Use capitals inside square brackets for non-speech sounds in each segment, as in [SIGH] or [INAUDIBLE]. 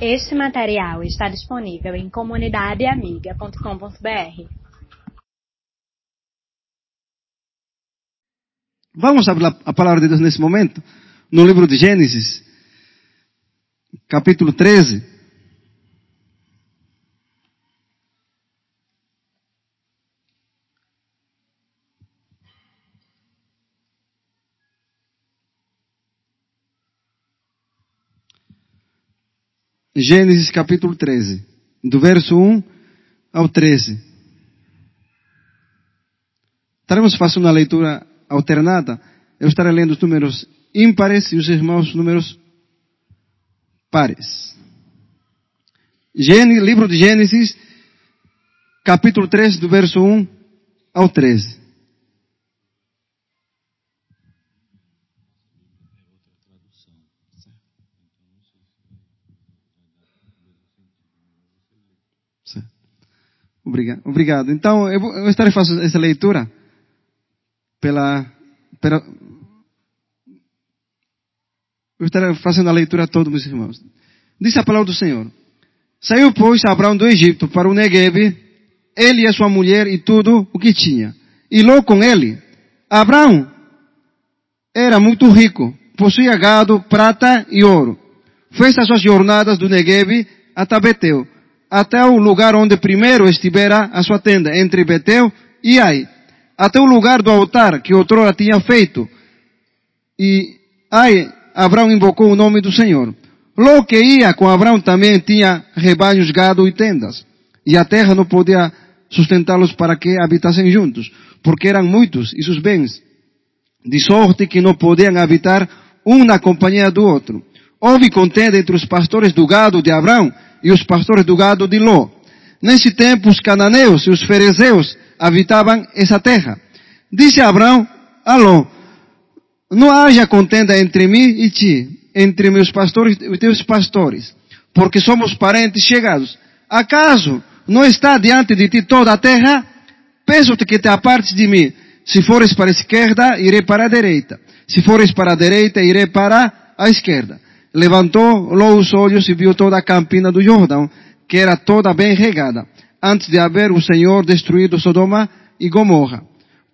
Este material está disponível em comunidadeamiga.com.br. Vamos abrir a palavra de Deus nesse momento, no livro de Gênesis, capítulo 13. Gênesis capítulo 13, do verso 1 ao 13. Estaremos fazendo uma leitura alternada. Eu estarei lendo os números ímpares e os irmãos números pares. Gênesis, livro de Gênesis, capítulo 13, do verso 1 ao 13. Obrigado. Obrigado. Então, eu, vou, eu estarei fazendo essa leitura pela, pela, eu estarei fazendo a leitura a todos meus irmãos. Disse a palavra do Senhor. Saiu, pois, Abraão do Egito para o Negueb, ele e a sua mulher e tudo o que tinha. E logo com ele. Abraão era muito rico, possuía gado, prata e ouro. Fez as suas jornadas do Negueb até Betel até o lugar onde primeiro estivera a sua tenda, entre Betel e Ai, até o lugar do altar que outrora tinha feito. E Ai, Abraão invocou o nome do Senhor. Logo que ia com Abraão também tinha rebanhos, gado e tendas. E a terra não podia sustentá-los para que habitassem juntos, porque eram muitos e seus bens, de sorte que não podiam habitar um na companhia do outro. Houve contenda entre os pastores do gado de Abraão e os pastores do gado de Ló. Nesse tempo, os cananeus e os fariseus habitavam essa terra. Disse Abraão a Ló, não haja contenda entre mim e ti, entre meus pastores e teus pastores, porque somos parentes chegados. Acaso não está diante de ti toda a terra? Peço-te que te apartes de mim. Se fores para a esquerda, irei para a direita. Se fores para a direita, irei para a esquerda levantou os olhos e viu toda a campina do Jordão, que era toda bem regada, antes de haver o Senhor destruído Sodoma e Gomorra.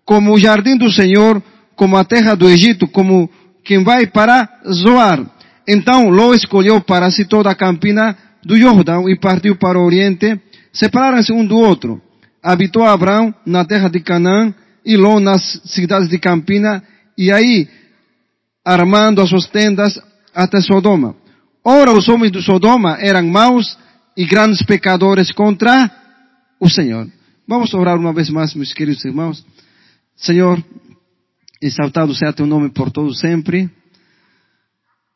Como o jardim do Senhor, como a terra do Egito, como quem vai para Zoar. Então Ló escolheu para si toda a campina do Jordão e partiu para o oriente. Separaram-se um do outro. Habitou Abraão na terra de Canaã e Ló nas cidades de Campina e aí, armando as suas tendas, até Sodoma. Ora, os homens de Sodoma eram maus e grandes pecadores contra o Senhor. Vamos orar uma vez mais, meus queridos irmãos. Senhor, exaltado seja teu nome por todo sempre.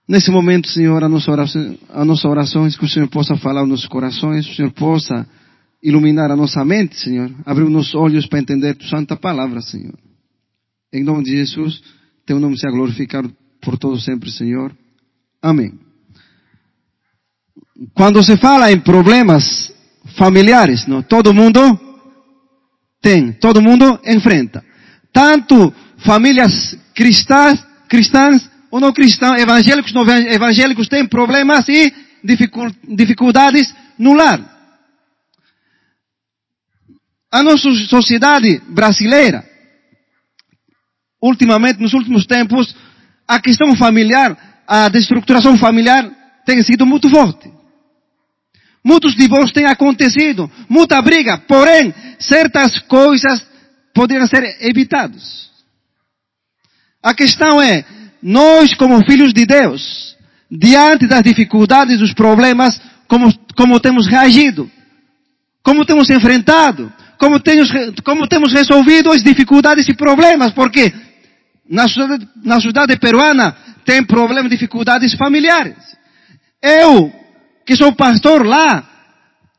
Nesse momento, Senhor, a nossa oração, a nossa oração é que o Senhor possa falar nos nossos corações, o Senhor possa iluminar a nossa mente, Senhor. Abrir os nossos olhos para entender tua santa palavra, Senhor. Em nome de Jesus, teu nome seja glorificado por todo sempre, Senhor. Amém. Quando se fala em problemas familiares, não, todo mundo tem, todo mundo enfrenta. Tanto famílias cristãs, cristãs ou não cristãs, evangélicos, não evangélicos têm problemas e dificuldades no lar. A nossa sociedade brasileira, ultimamente, nos últimos tempos, a questão familiar a destruturação familiar tem sido muito forte. Muitos divórcios têm acontecido, muita briga, porém, certas coisas poderiam ser evitadas. A questão é, nós como filhos de Deus, diante das dificuldades, dos problemas, como, como temos reagido? Como temos enfrentado? Como temos, como temos resolvido as dificuldades e problemas? Porque na sociedade, na sociedade peruana tem problemas, dificuldades familiares. Eu, que sou pastor lá,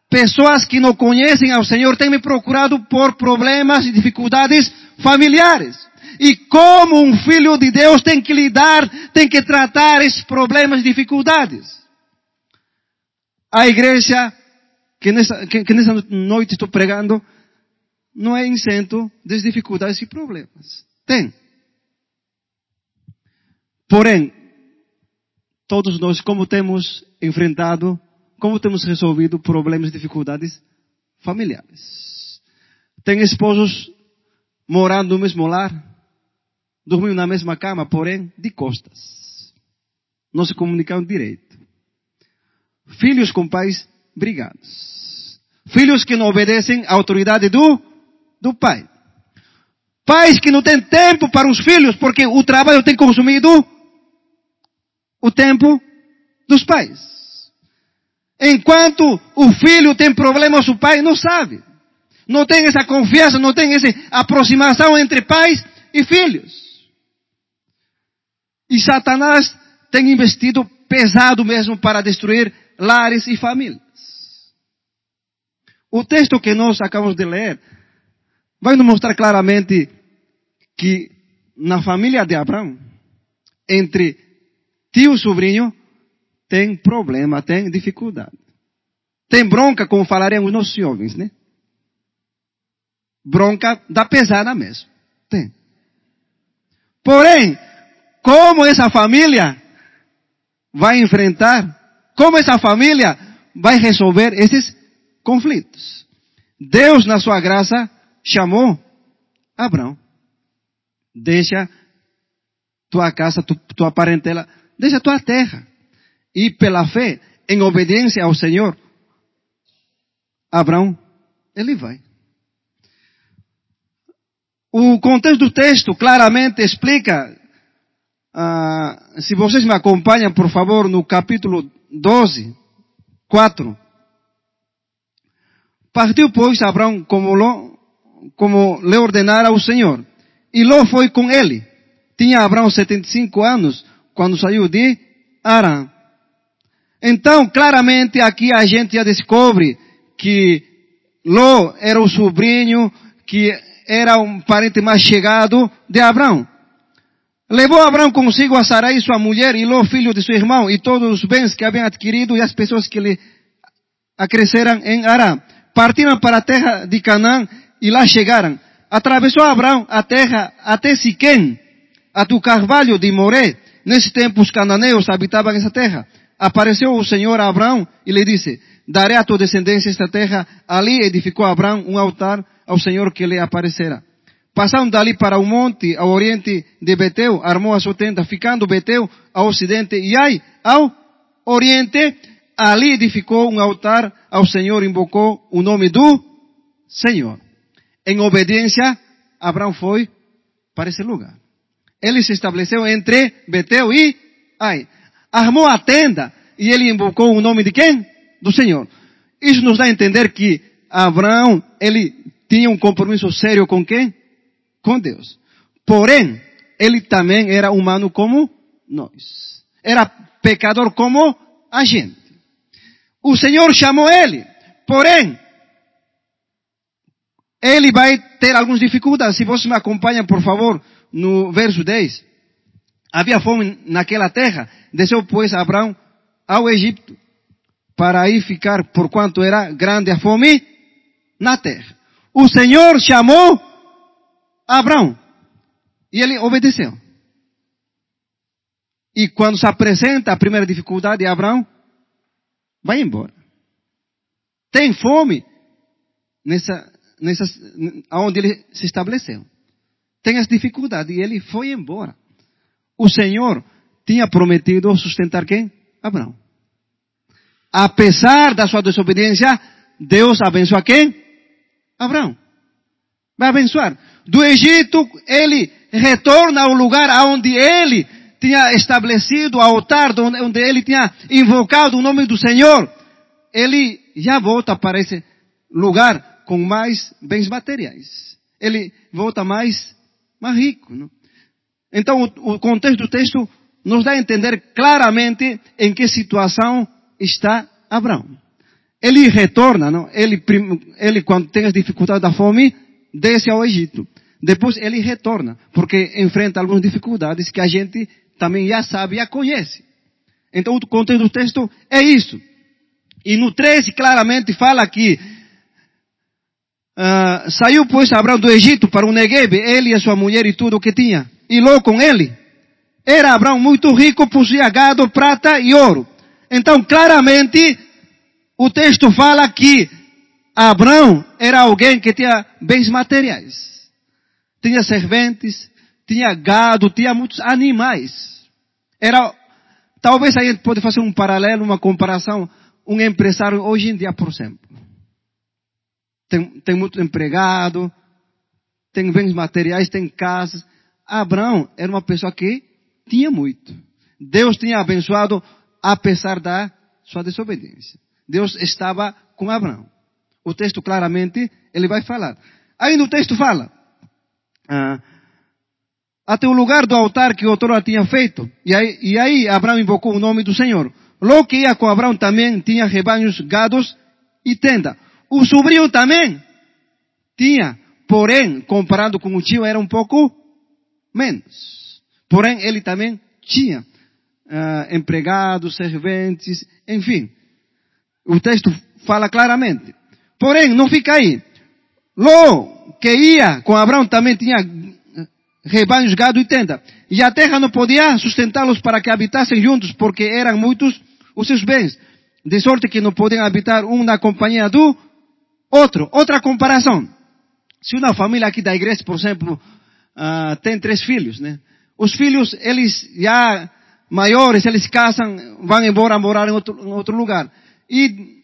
pessoas que não conhecem ao Senhor têm me procurado por problemas e dificuldades familiares. E como um filho de Deus tem que lidar, tem que tratar esses problemas e dificuldades. A igreja que nessa, que, que nessa noite estou pregando não é isento das dificuldades e problemas. Tem. Porém, todos nós, como temos enfrentado como temos resolvido problemas e dificuldades familiares. Tem esposos morando no mesmo lar, dormindo na mesma cama, porém de costas. Não se comunicam direito. Filhos com pais brigados. Filhos que não obedecem à autoridade do, do pai. Pais que não têm tempo para os filhos porque o trabalho tem consumido o tempo dos pais. Enquanto o filho tem problemas, o pai não sabe. Não tem essa confiança, não tem essa aproximação entre pais e filhos. E Satanás tem investido pesado mesmo para destruir lares e famílias. O texto que nós acabamos de ler vai nos mostrar claramente que na família de Abraão, entre tio sobrinho, tem problema, tem dificuldade. Tem bronca, como falaremos nossos jovens, né? Bronca dá pesada mesmo. Tem. Porém, como essa família vai enfrentar, como essa família vai resolver esses conflitos? Deus, na sua graça, chamou Abraão. Deixa tua casa, tua parentela, deixa tua terra. E pela fé, em obediência ao Senhor, Abraão, ele vai. O contexto do texto claramente explica, uh, se vocês me acompanham, por favor, no capítulo 12, 4. Partiu, pois, Abraão como, lo, como lhe ordenara o Senhor. E Ló foi com ele. Tinha Abraão 75 anos quando saiu de Arã. Então, claramente, aqui a gente já descobre que Ló era o sobrinho que era um parente mais chegado de Abraão. Levou Abraão consigo a Sarai, sua mulher, e Ló, filho de seu irmão, e todos os bens que haviam adquirido e as pessoas que lhe acresceram em Arã. Partiram para a terra de Canaã e lá chegaram. Atravessou Abraão a terra até Siquém, a do carvalho de Moré. Nesse tempo os cananeus habitavam essa terra. Apareceu o Senhor a Abraão e lhe disse, darei a tua descendência esta terra. Ali edificou Abraão um altar ao Senhor que lhe aparecera. Passando dali para o monte, ao oriente de Betel, armou a sua tenda, ficando Betel ao ocidente, e aí, ao oriente, ali edificou um altar ao Senhor, invocou o nome do Senhor. Em obediência, Abraão foi para esse lugar. Ele se estabeleceu entre Betel e Ai. Armou a tenda e ele invocou o nome de quem? Do Senhor. Isso nos dá a entender que Abraão, ele tinha um compromisso sério com quem? Com Deus. Porém, ele também era humano como nós. Era pecador como a gente. O Senhor chamou ele. Porém, ele vai ter algumas dificuldades. Se você me acompanha, por favor, no verso 10. Havia fome naquela terra. Desceu, pois, Abraão ao Egito para aí ficar, por quanto era grande a fome na terra o Senhor chamou Abraão. E ele obedeceu. E quando se apresenta a primeira dificuldade, Abraão vai embora. Tem fome nessa, nessa, onde ele se estabeleceu. Tem as dificuldades e ele foi embora. O Senhor tinha prometido sustentar quem? Abraão. Apesar da sua desobediência, Deus abençoa quem? Abraão. Vai abençoar. Do Egito, ele retorna ao lugar onde ele tinha estabelecido o altar, onde ele tinha invocado o nome do Senhor. Ele já volta para esse lugar com mais bens materiais. Ele volta mais, mais rico. Não? Então, o, o contexto do texto nos dá a entender claramente em que situação está Abraão. Ele retorna, não? Ele, ele quando tem as dificuldades da fome, desce ao Egito. Depois ele retorna, porque enfrenta algumas dificuldades que a gente também já sabe, já conhece. Então o contexto do texto é isso. E no 13 claramente fala que uh, saiu pois Abraão do Egito para o Negev, ele e sua mulher e tudo o que tinha. E logo com ele. Era Abraão muito rico, possuía gado, prata e ouro. Então claramente o texto fala que Abraão era alguém que tinha bens materiais. Tinha serventes, tinha gado, tinha muitos animais. Era, talvez a gente pode fazer um paralelo, uma comparação, um empresário hoje em dia, por exemplo. Tem, tem muito empregado, tem bens materiais, tem casas. Abraão era uma pessoa que tinha muito. Deus tinha abençoado apesar da sua desobediência. Deus estava com Abraão. O texto claramente, ele vai falar. Aí no texto fala, ah, até o lugar do altar que outrora tinha feito. E aí, e aí Abraão invocou o nome do Senhor. Logo que ia com Abraão também tinha rebanhos, gados e tenda. O sobrinho também tinha, porém, comparado com o tio, era um pouco menos. Porém, ele também tinha uh, empregados, serventes, enfim. O texto fala claramente. Porém, não fica aí. Ló, que ia com Abraão, também tinha rebanhos, gado e tenda. E a terra não podia sustentá-los para que habitassem juntos, porque eram muitos os seus bens. De sorte que não podiam habitar um na companhia do outro. Outra comparação. Se uma família aqui da igreja, por exemplo, uh, tem três filhos, né? Os filhos, eles já maiores, eles casam, vão embora morar em outro, em outro lugar. E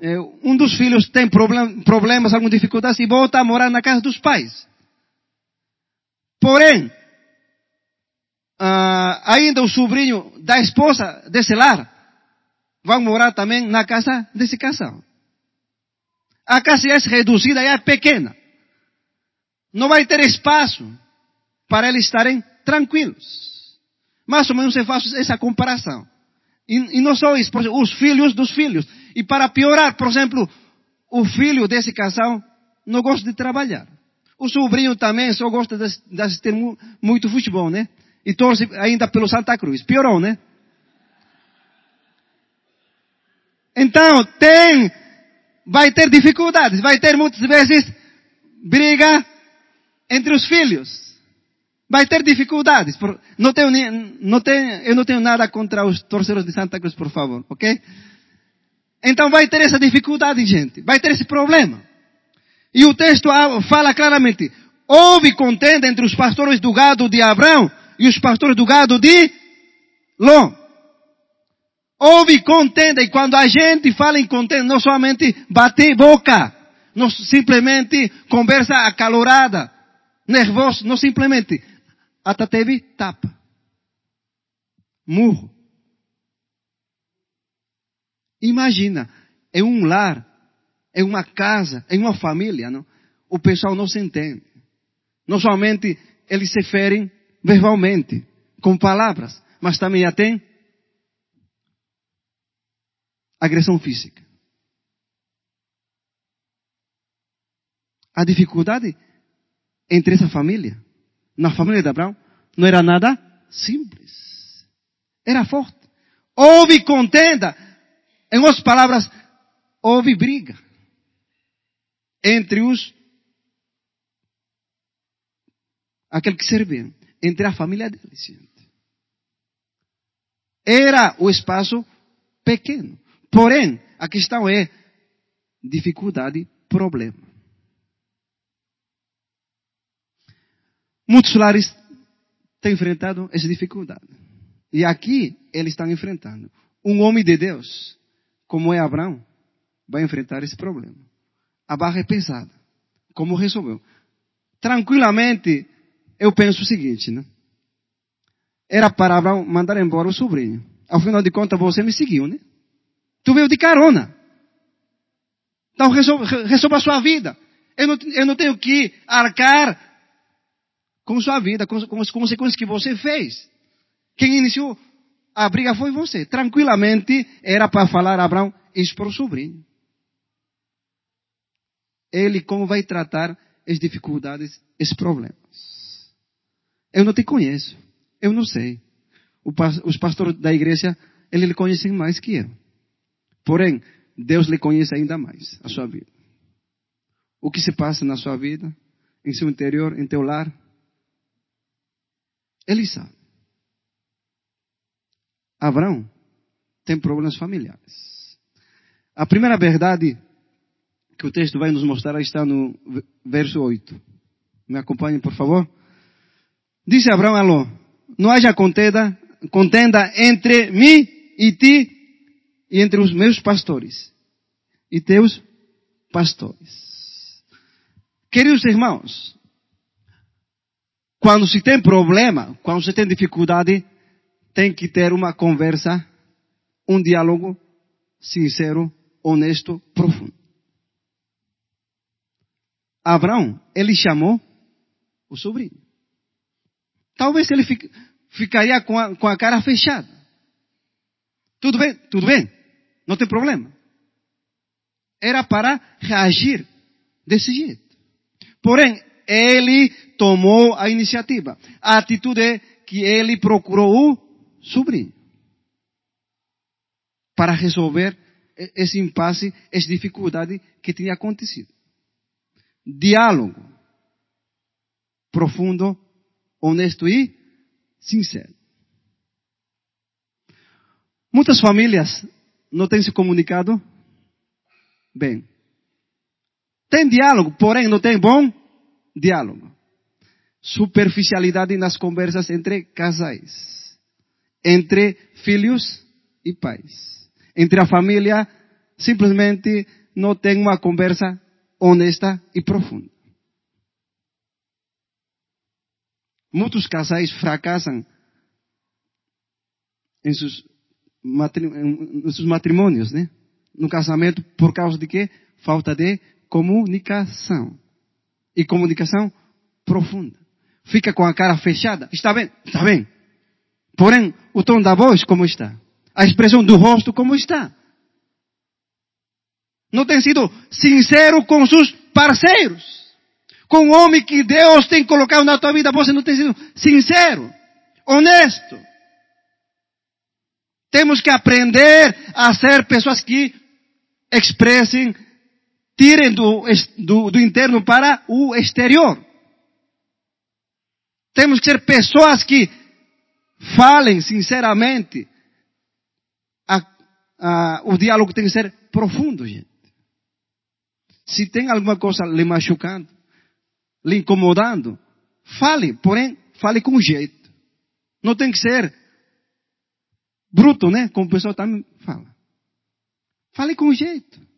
eh, um dos filhos tem problem, problemas, algumas dificuldades e volta a morar na casa dos pais. Porém, uh, ainda o sobrinho da esposa desse lar vai morar também na casa desse casal. A casa é reduzida, é pequena. Não vai ter espaço para eles estarem tranquilos. Mais ou menos eu faço essa comparação. E, e não só isso, exemplo, os filhos dos filhos. E para piorar, por exemplo, o filho desse casal não gosta de trabalhar. O sobrinho também só gosta de, assistir muito futebol, né? E torce ainda pelo Santa Cruz. Piorou, né? Então, tem, vai ter dificuldades, vai ter muitas vezes briga entre os filhos. Vai ter dificuldades. Não tenho, não tenho, eu não tenho nada contra os torcedores de Santa Cruz, por favor, ok? Então vai ter essa dificuldade, gente. Vai ter esse problema. E o texto fala claramente, houve contenda entre os pastores do gado de Abraão e os pastores do gado de Ló. Houve contenda, e quando a gente fala em contenda, não somente bater boca, não simplesmente conversa acalorada, nervoso, não simplesmente, até teve tapa, murro. Imagina, é um lar em uma casa, em uma família, não? o pessoal não se entende. Não somente eles se ferem verbalmente, com palavras, mas também tem agressão física. A dificuldade entre essa família, na família de Abraão, não era nada simples. Era forte. Houve contenda. Em outras palavras, houve briga entre os aquele que serviam, entre a família deles. Era o espaço pequeno. Porém, a questão é dificuldade, problema. Muitos lares têm enfrentado essa dificuldade. E aqui eles estão enfrentando. Um homem de Deus, como é Abraão, vai enfrentar esse problema a barra é pesada. Como resolveu? Tranquilamente, eu penso o seguinte, né? Era para Abraão mandar embora o sobrinho. Afinal de contas, você me seguiu, né? Tu veio de carona. Então resolva, a sua vida. Eu não, eu não tenho que arcar com sua vida, com, com as consequências que você fez. Quem iniciou a briga foi você. Tranquilamente era para falar a Abraão isso para o sobrinho ele como vai tratar as dificuldades, esses problemas. Eu não te conheço. Eu não sei. os pastores da igreja, eles conhecem mais que eu. Porém, Deus lhe conhece ainda mais, a sua vida. O que se passa na sua vida, em seu interior, em teu lar, Ele sabe. Abraão tem problemas familiares. A primeira verdade que o texto vai nos mostrar está no verso 8. Me acompanhem, por favor. Disse Abraão a Ló, não haja contenda, contenda entre mim e ti entre os meus pastores e teus pastores. Queridos irmãos, quando se tem problema, quando se tem dificuldade, tem que ter uma conversa, um diálogo sincero, honesto, profundo. Abraão, ele chamou o sobrinho. Talvez ele ficaria com a, com a cara fechada. Tudo bem? Tudo bem? Não tem problema. Era para reagir desse jeito. Porém, ele tomou a iniciativa. A atitude é que ele procurou o sobrinho para resolver esse impasse, essa dificuldade que tinha acontecido. Diálogo profundo, honesto e sincero. Muitas famílias não têm se comunicado bem. Tem diálogo, porém não tem bom diálogo. Superficialidade nas conversas entre casais, entre filhos e pais, entre a família, simplesmente não tem uma conversa honesta e profunda. Muitos casais fracassam em seus, seus matrimônios, né? No casamento, por causa de quê? Falta de comunicação. E comunicação profunda. Fica com a cara fechada. Está bem? Está bem. Porém, o tom da voz, como está? A expressão do rosto, como está? Não tem sido sincero com seus parceiros. Com o homem que Deus tem colocado na tua vida, você não tem sido sincero, honesto. Temos que aprender a ser pessoas que expressem tirem do, do, do interno para o exterior. Temos que ser pessoas que falem sinceramente. A, a, o diálogo tem que ser profundo, gente. Se tem alguma coisa lhe machucando, lhe incomodando, fale, porém, fale com jeito. Não tem que ser bruto, né? Como o pessoal também fala. Fale com jeito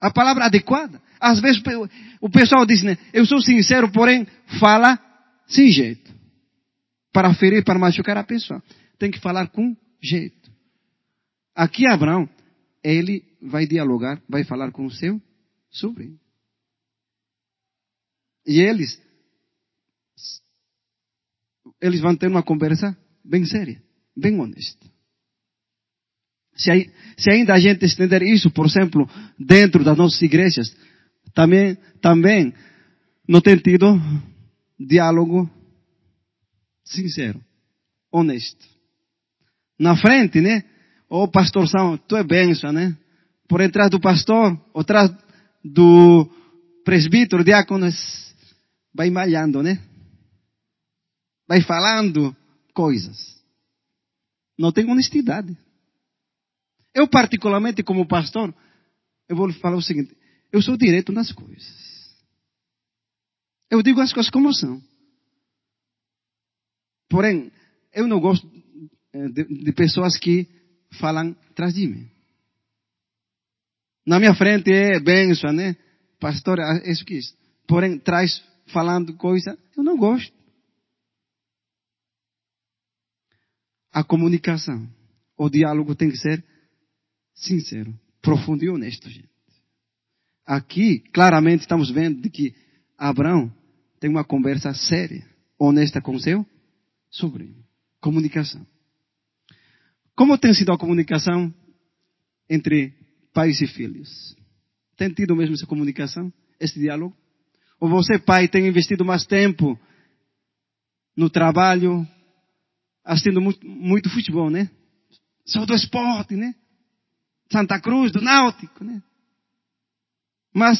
a palavra adequada. Às vezes o pessoal diz, né, eu sou sincero, porém fala sem jeito. Para ferir, para machucar a pessoa. Tem que falar com jeito. Aqui Abraão, ele vai dialogar, vai falar com o seu sobrinho. E eles, eles vão ter uma conversa bem séria, bem honesta. Se, se ainda a gente estender isso, por exemplo, dentro das nossas igrejas, também, também não tem tido diálogo sincero, honesto. Na frente, né? Ô oh, pastorzão, tu é benção, né? Por trás do pastor, ou atrás do presbítero, diácono, vai malhando, né? Vai falando coisas. Não tem honestidade. Eu, particularmente, como pastor, eu vou lhe falar o seguinte: eu sou direto nas coisas. Eu digo as coisas como são. Porém, eu não gosto eh, de, de pessoas que falam atrás de mim. Na minha frente é benção, né? Pastor, é isso que isso. Porém, traz falando coisa, eu não gosto. A comunicação, o diálogo tem que ser sincero, profundo e honesto, gente. Aqui, claramente, estamos vendo de que Abraão tem uma conversa séria, honesta com seu sobrinho. Comunicação. Como tem sido a comunicação entre pais e filhos? Tem tido mesmo essa comunicação, esse diálogo? Ou você, pai, tem investido mais tempo no trabalho, assistindo muito, muito futebol, né? Só do esporte, né? Santa Cruz, do Náutico, né? Mas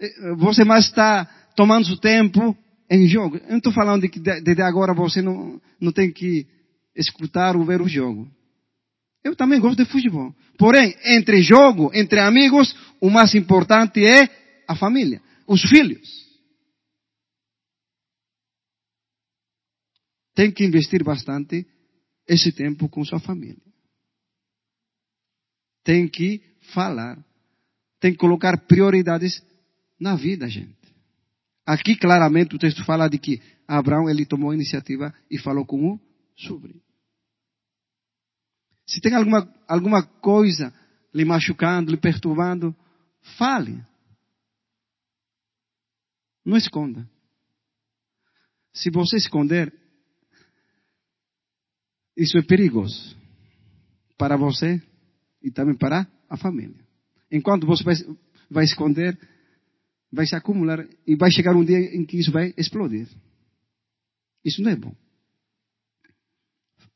eh, você mais está tomando seu tempo em jogo. Eu não estou falando de que desde agora você não, não tem que escutar ou ver o jogo. Eu também gosto de futebol. Porém, entre jogo, entre amigos, o mais importante é a família, os filhos. Tem que investir bastante esse tempo com sua família. Tem que falar. Tem que colocar prioridades na vida, gente. Aqui claramente o texto fala de que Abraão ele tomou a iniciativa e falou com o sobrinho. Se tem alguma, alguma coisa lhe machucando, lhe perturbando, fale. Não esconda. Se você esconder, isso é perigoso para você e também para a família. Enquanto você vai, vai esconder, vai se acumular e vai chegar um dia em que isso vai explodir. Isso não é bom.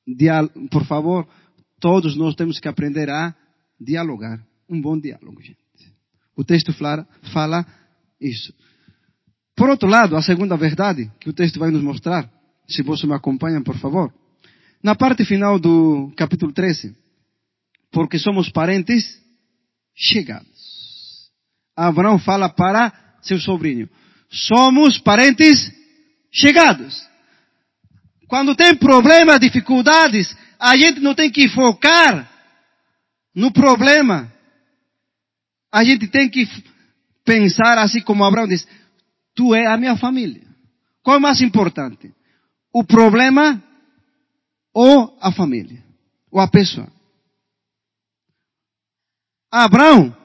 Dial por favor, todos nós temos que aprender a dialogar. Um bom diálogo, gente. O texto fala, fala isso. Por outro lado, a segunda verdade que o texto vai nos mostrar, se você me acompanha, por favor, na parte final do capítulo 13, porque somos parentes chegados. Abraão fala para seu sobrinho, somos parentes chegados. Quando tem problemas, dificuldades, a gente não tem que focar no problema. A gente tem que pensar assim como Abraão diz, tu é a minha família. Qual é mais importante? O problema ou a família? Ou a pessoa? Abraão,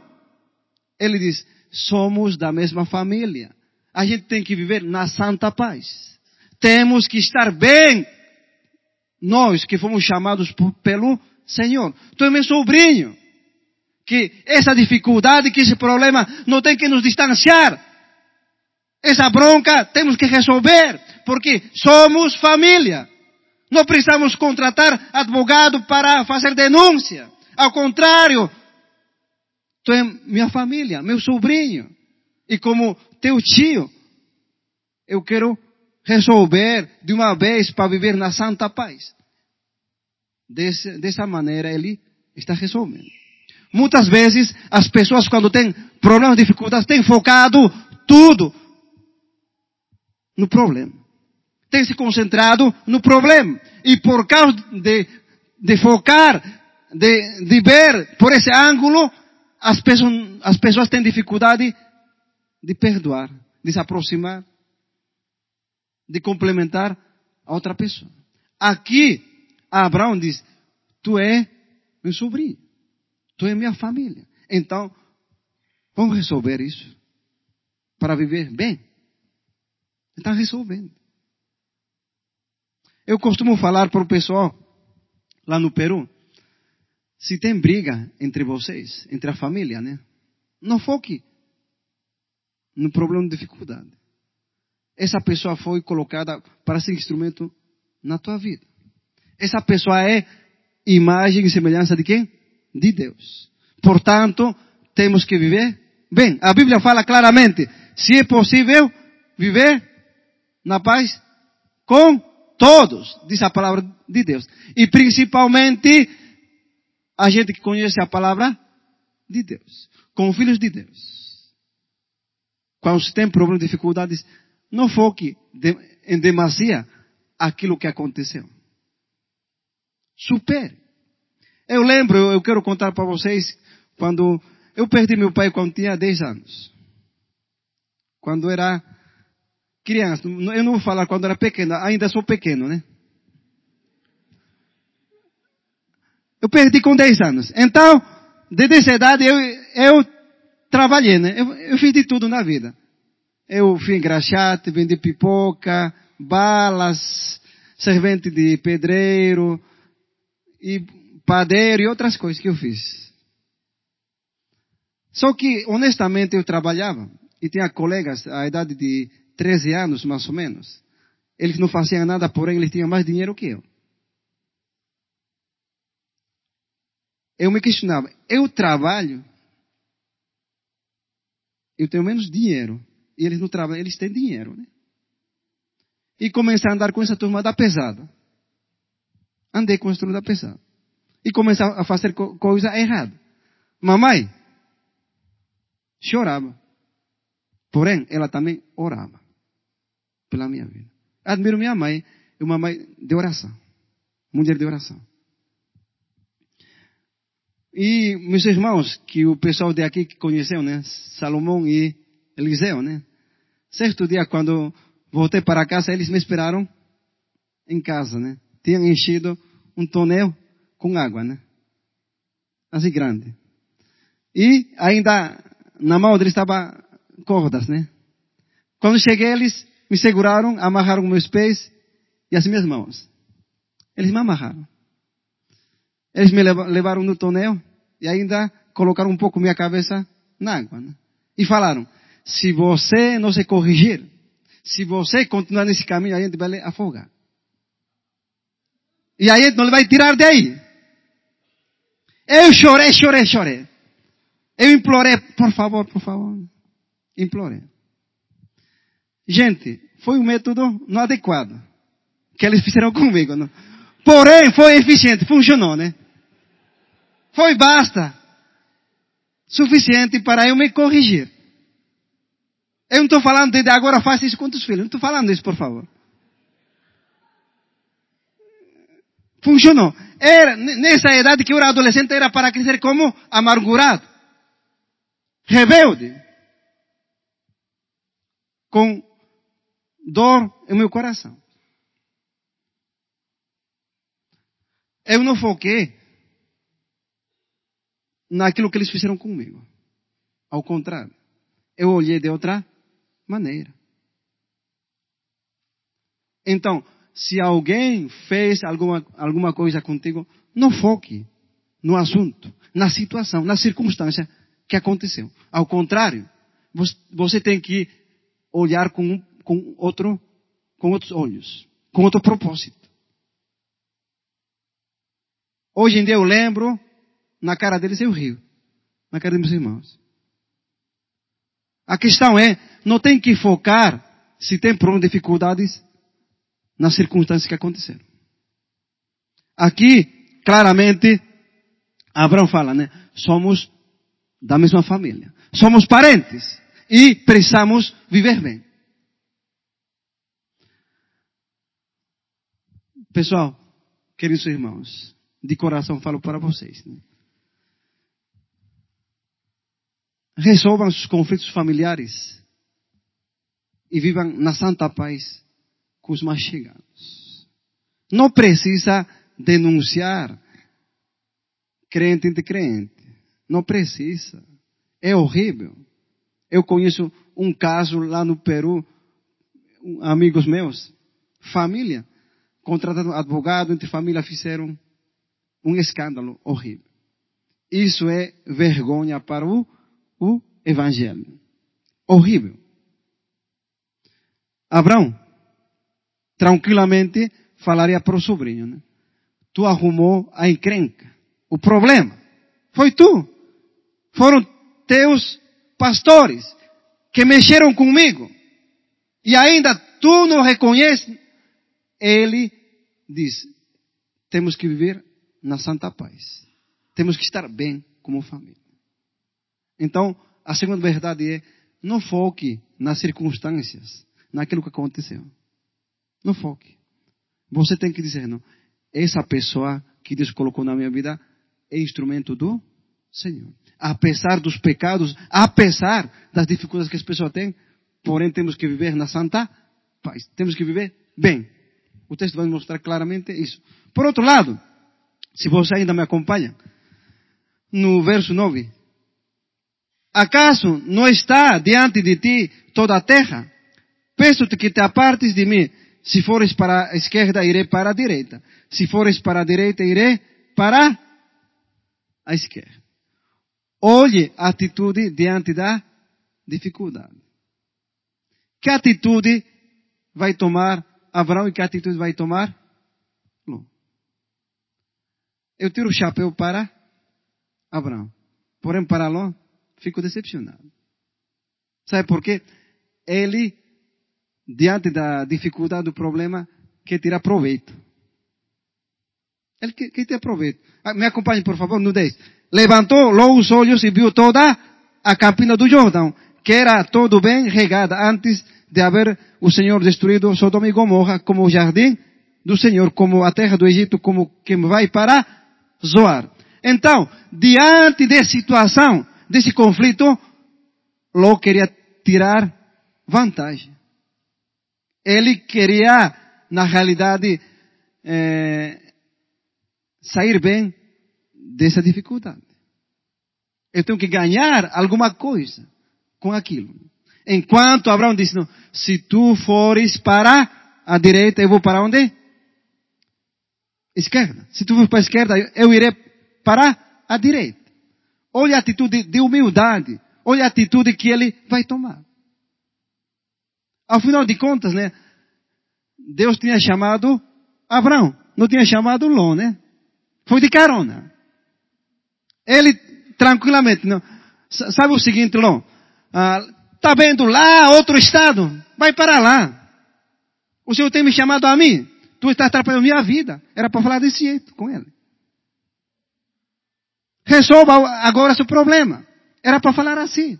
ele diz, somos da mesma família. A gente tem que viver na santa paz. Temos que estar bem. Nós que fomos chamados por, pelo Senhor. Tu é meu sobrinho. Que essa dificuldade, que esse problema não tem que nos distanciar. Essa bronca temos que resolver. Porque somos família. Não precisamos contratar advogado para fazer denúncia. Ao contrário, tu é minha família, meu sobrinho. E como teu tio, eu quero resolver de uma vez para viver na santa paz. Desse, dessa maneira ele está resolvendo. Muitas vezes as pessoas quando têm problemas, dificuldades, têm focado tudo no problema. Tem se concentrado no problema. E por causa de, de focar, de, de ver por esse ângulo, as pessoas, as pessoas têm dificuldade de perdoar, de se aproximar de complementar a outra pessoa. Aqui, Abraão diz, tu é meu sobrinho, tu é minha família. Então, vamos resolver isso para viver bem. Está resolvendo. Eu costumo falar para o pessoal lá no Peru, se tem briga entre vocês, entre a família, né? Não foque no problema de dificuldade essa pessoa foi colocada para ser instrumento na tua vida. Essa pessoa é imagem e semelhança de quem? De Deus. Portanto, temos que viver bem. A Bíblia fala claramente, se é possível viver na paz com todos, diz a palavra de Deus. E principalmente a gente que conhece a palavra de Deus, com filhos de Deus. Quando se tem problemas, dificuldades, não foque em demasia aquilo que aconteceu. Supere. Eu lembro, eu quero contar para vocês, quando eu perdi meu pai quando tinha 10 anos. Quando era criança. Eu não vou falar quando era pequeno, ainda sou pequeno, né? Eu perdi com 10 anos. Então, desde essa idade eu, eu trabalhei, né? Eu, eu fiz de tudo na vida. Eu fui engraxate, vendi pipoca, balas, servente de pedreiro, e padeiro e outras coisas que eu fiz. Só que, honestamente, eu trabalhava e tinha colegas à idade de 13 anos, mais ou menos. Eles não faziam nada, porém eles tinham mais dinheiro que eu. Eu me questionava, eu trabalho, eu tenho menos dinheiro, e eles não trabalham, eles têm dinheiro, né? E comecei a andar com essa turma da pesada. Andei com essa turma da pesada. e começar a fazer co coisa errada. Mamãe chorava. Porém, ela também orava pela minha vida. Admiro minha mãe, uma mãe de oração. Mulher de oração. E meus irmãos, que o pessoal de aqui que conheceu, né? Salomão e Eliseu, né? Certo dia, quando voltei para casa, eles me esperaram em casa, né? Tinham enchido um tonel com água, né? Assim grande. E ainda na mão deles estava cordas, né? Quando cheguei, eles me seguraram, amarraram meus pés e as minhas mãos. Eles me amarraram. Eles me levaram no tonel e ainda colocaram um pouco minha cabeça na água. Né? E falaram, se você não se corrigir, se você continuar nesse caminho, a gente vai afogar. E a gente não vai tirar daí. Eu chorei, chorei, chorei. Eu implorei, por favor, por favor. Implorei. Gente, foi um método não adequado que eles fizeram [LAUGHS] comigo. Não? Porém, foi eficiente, funcionou, né? Foi basta. Suficiente para eu me corrigir. Eu não estou falando de agora faça isso com os filhos. Não estou falando isso, por favor. Funcionou. Era, nessa idade que eu era adolescente, era para crescer como amargurado. Rebelde. Com dor em meu coração. Eu não foquei naquilo que eles fizeram comigo. Ao contrário, eu olhei de outra maneira. Então, se alguém fez alguma, alguma coisa contigo, não foque no assunto, na situação, na circunstância que aconteceu. Ao contrário, você tem que olhar com, com, outro, com outros olhos, com outro propósito. Hoje em dia eu lembro, na cara deles eu rio. Na cara dos meus irmãos. A questão é, não tem que focar, se tem problemas, dificuldades, nas circunstâncias que aconteceram. Aqui, claramente, Abraão fala, né? Somos da mesma família. Somos parentes. E precisamos viver bem. Pessoal, queridos irmãos, de coração falo para vocês. Né? Resolvam os conflitos familiares e vivam na santa paz com os mais chegados. Não precisa denunciar crente entre crente. Não precisa. É horrível. Eu conheço um caso lá no Peru, amigos meus, família, contratando advogado, entre família fizeram um escândalo horrível. Isso é vergonha para o, o evangelho. Horrível. Abraão, tranquilamente, falaria para o sobrinho, né? Tu arrumou a encrenca. O problema foi tu. Foram teus pastores que mexeram comigo. E ainda tu não reconheces. Ele diz, temos que viver na santa paz. Temos que estar bem como família. Então, a segunda verdade é, não foque nas circunstâncias, naquilo que aconteceu. Não foque. Você tem que dizer, não, essa pessoa que Deus colocou na minha vida é instrumento do Senhor. Apesar dos pecados, apesar das dificuldades que as pessoas têm, porém temos que viver na santa paz. Temos que viver bem. O texto vai mostrar claramente isso. Por outro lado, se você ainda me acompanha, no verso 9. Acaso não está diante de ti toda a terra? Peço-te que te apartes de mim. Se fores para a esquerda, irei para a direita. Se fores para a direita, irei para a esquerda. Olhe a atitude diante da dificuldade. Que atitude vai tomar Abraão e que atitude vai tomar Ló? Eu tiro o chapéu para Abraão. Porém, para Ló, fico decepcionado. Sabe por quê? Ele, diante da dificuldade do problema, quer tirar proveito. Ele que, que te aproveita. Ah, Me acompanhe, por favor, no 10. Levantou logo os olhos e viu toda a campina do Jordão, que era todo bem regada antes de haver o Senhor destruído Sodoma e Gomorra como o jardim do Senhor, como a terra do Egito, como quem vai para Zoar. Então, diante dessa situação, desse conflito, Ló queria tirar vantagem. Ele queria, na realidade, é, sair bem dessa dificuldade. Eu tenho que ganhar alguma coisa com aquilo. Enquanto Abraão disse, não, se tu fores para a direita, eu vou para onde? Esquerda. Se tu for para a esquerda, eu irei para a direita. Olha a atitude de humildade. Olha a atitude que ele vai tomar. Ao final de contas, né? Deus tinha chamado Abraão. Não tinha chamado Ló, né? Foi de carona. Ele, tranquilamente, não. Sabe o seguinte, Ló? Ah, tá vendo lá outro estado? Vai para lá. O Senhor tem me chamado a mim. Tu está atrapalhando minha vida. Era para falar desse jeito com ele. Resolva agora seu problema. Era para falar assim.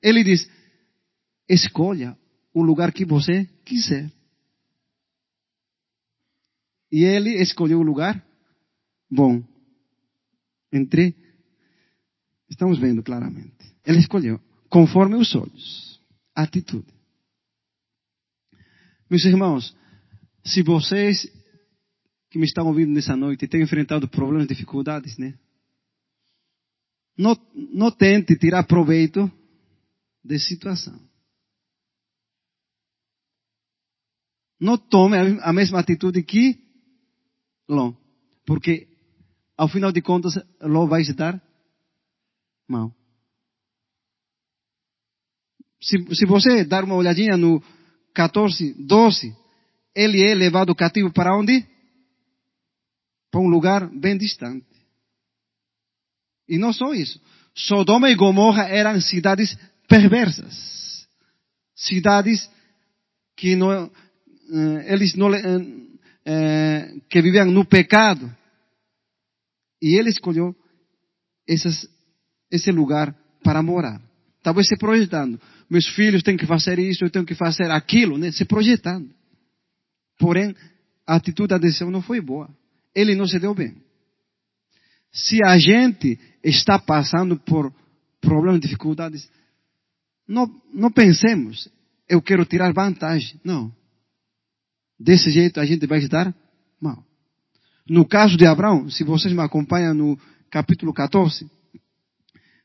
Ele diz, escolha o lugar que você quiser. E ele escolheu o lugar bom. Entre, estamos vendo claramente. Ele escolheu, conforme os olhos, atitude. Meus irmãos, se vocês que me estão ouvindo nessa noite têm enfrentado problemas, dificuldades, né? Não, não tente tirar proveito dessa situação. Não tome a mesma atitude que Ló. Porque, ao final de contas, Ló vai se dar mal. Se, se você dar uma olhadinha no 14, 12, ele é levado cativo para onde? Para um lugar bem distante. E não só isso. Sodoma e Gomorra eram cidades perversas. Cidades que não, eles não, que viviam no pecado. E ele escolheu esses, esse lugar para morar. Talvez se projetando. Meus filhos têm que fazer isso, eu tenho que fazer aquilo, né? Se projetando. Porém, a atitude da decisão não foi boa. Ele não se deu bem. Se a gente está passando por problemas, dificuldades, não, não pensemos, eu quero tirar vantagem. Não. Desse jeito a gente vai estar mal. No caso de Abraão, se vocês me acompanham no capítulo 14,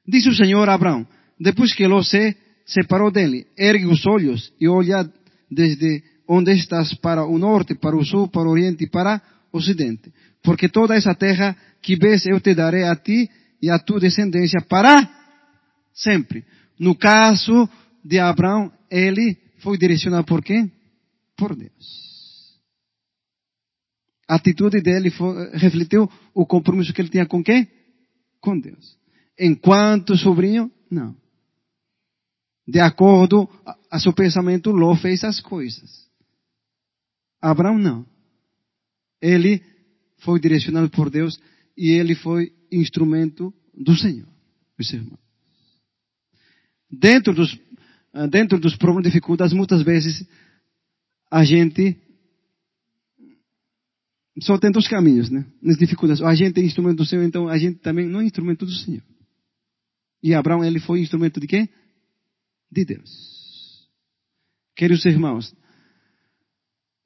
disse o Senhor a Abraão, depois que Ló se separou dele, ergue os olhos e olha desde onde estás para o norte, para o sul, para o oriente e para o ocidente. Porque toda essa terra que vês eu te darei a ti e a tua descendência para sempre. No caso de Abraão, ele foi direcionado por quem? Por Deus. A atitude dele foi, refletiu o compromisso que ele tinha com quem? Com Deus. Enquanto sobrinho, não. De acordo a, seu pensamento, Ló fez as coisas. Abraão não. Ele foi direcionado por Deus e ele foi instrumento do Senhor, meus irmãos. Dentro dos, ah, dentro dos problemas e dificuldades, muitas vezes, a gente só tem dois caminhos, né? Nas dificuldades. A gente é instrumento do Senhor, então a gente também não é instrumento do Senhor. E Abraão, ele foi instrumento de quem? De Deus. Queridos irmãos,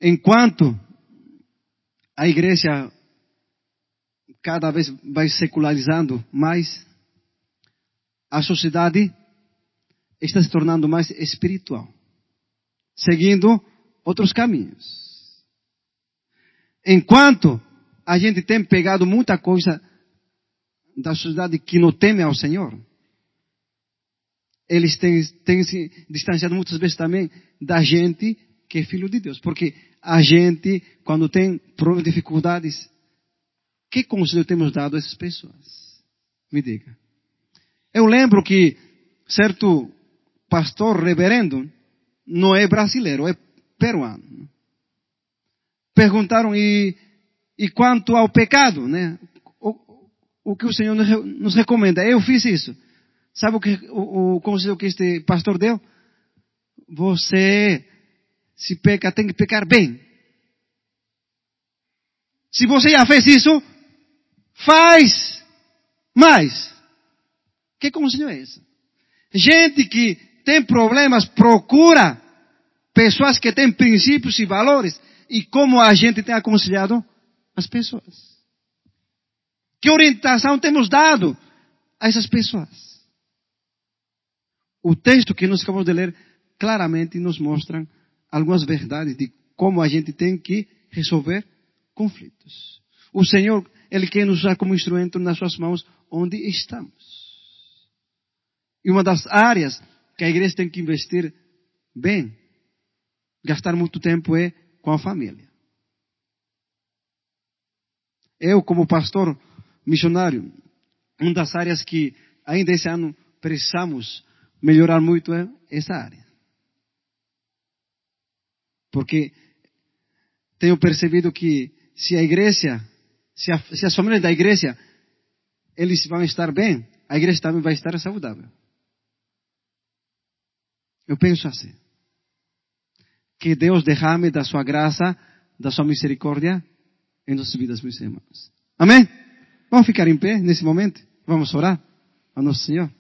enquanto a igreja cada vez vai secularizando mais, a sociedade está se tornando mais espiritual, seguindo outros caminhos. Enquanto a gente tem pegado muita coisa da sociedade que não teme ao Senhor, eles têm, têm se distanciado muitas vezes também da gente que é filho de Deus. Porque a gente, quando tem problemas, dificuldades, que conselho temos dado a essas pessoas? Me diga. Eu lembro que certo pastor reverendo não é brasileiro, é peruano. Perguntaram, e, E quanto ao pecado, né? O, o que o Senhor nos recomenda. Eu fiz isso. Sabe o, que, o, o conselho que este pastor deu? Você, se peca, tem que pecar bem. Se você já fez isso, faz mais. Que conselho é esse? Gente que tem problemas procura pessoas que têm princípios e valores. E como a gente tem aconselhado as pessoas? Que orientação temos dado a essas pessoas? O texto que nós acabamos de ler claramente nos mostra algumas verdades de como a gente tem que resolver conflitos. O Senhor, Ele quer nos usar como instrumento nas suas mãos onde estamos. E uma das áreas que a igreja tem que investir bem, gastar muito tempo é com a família. Eu, como pastor missionário, uma das áreas que ainda esse ano precisamos melhorar muito essa área. Porque tenho percebido que se a igreja, se, a, se as famílias da igreja, eles vão estar bem, a igreja também vai estar saudável. Eu penso assim. Que Deus derrame da sua graça, da sua misericórdia em nossas vidas, meus irmãos. Amém? Vamos ficar em pé nesse momento? Vamos orar ao nosso Senhor?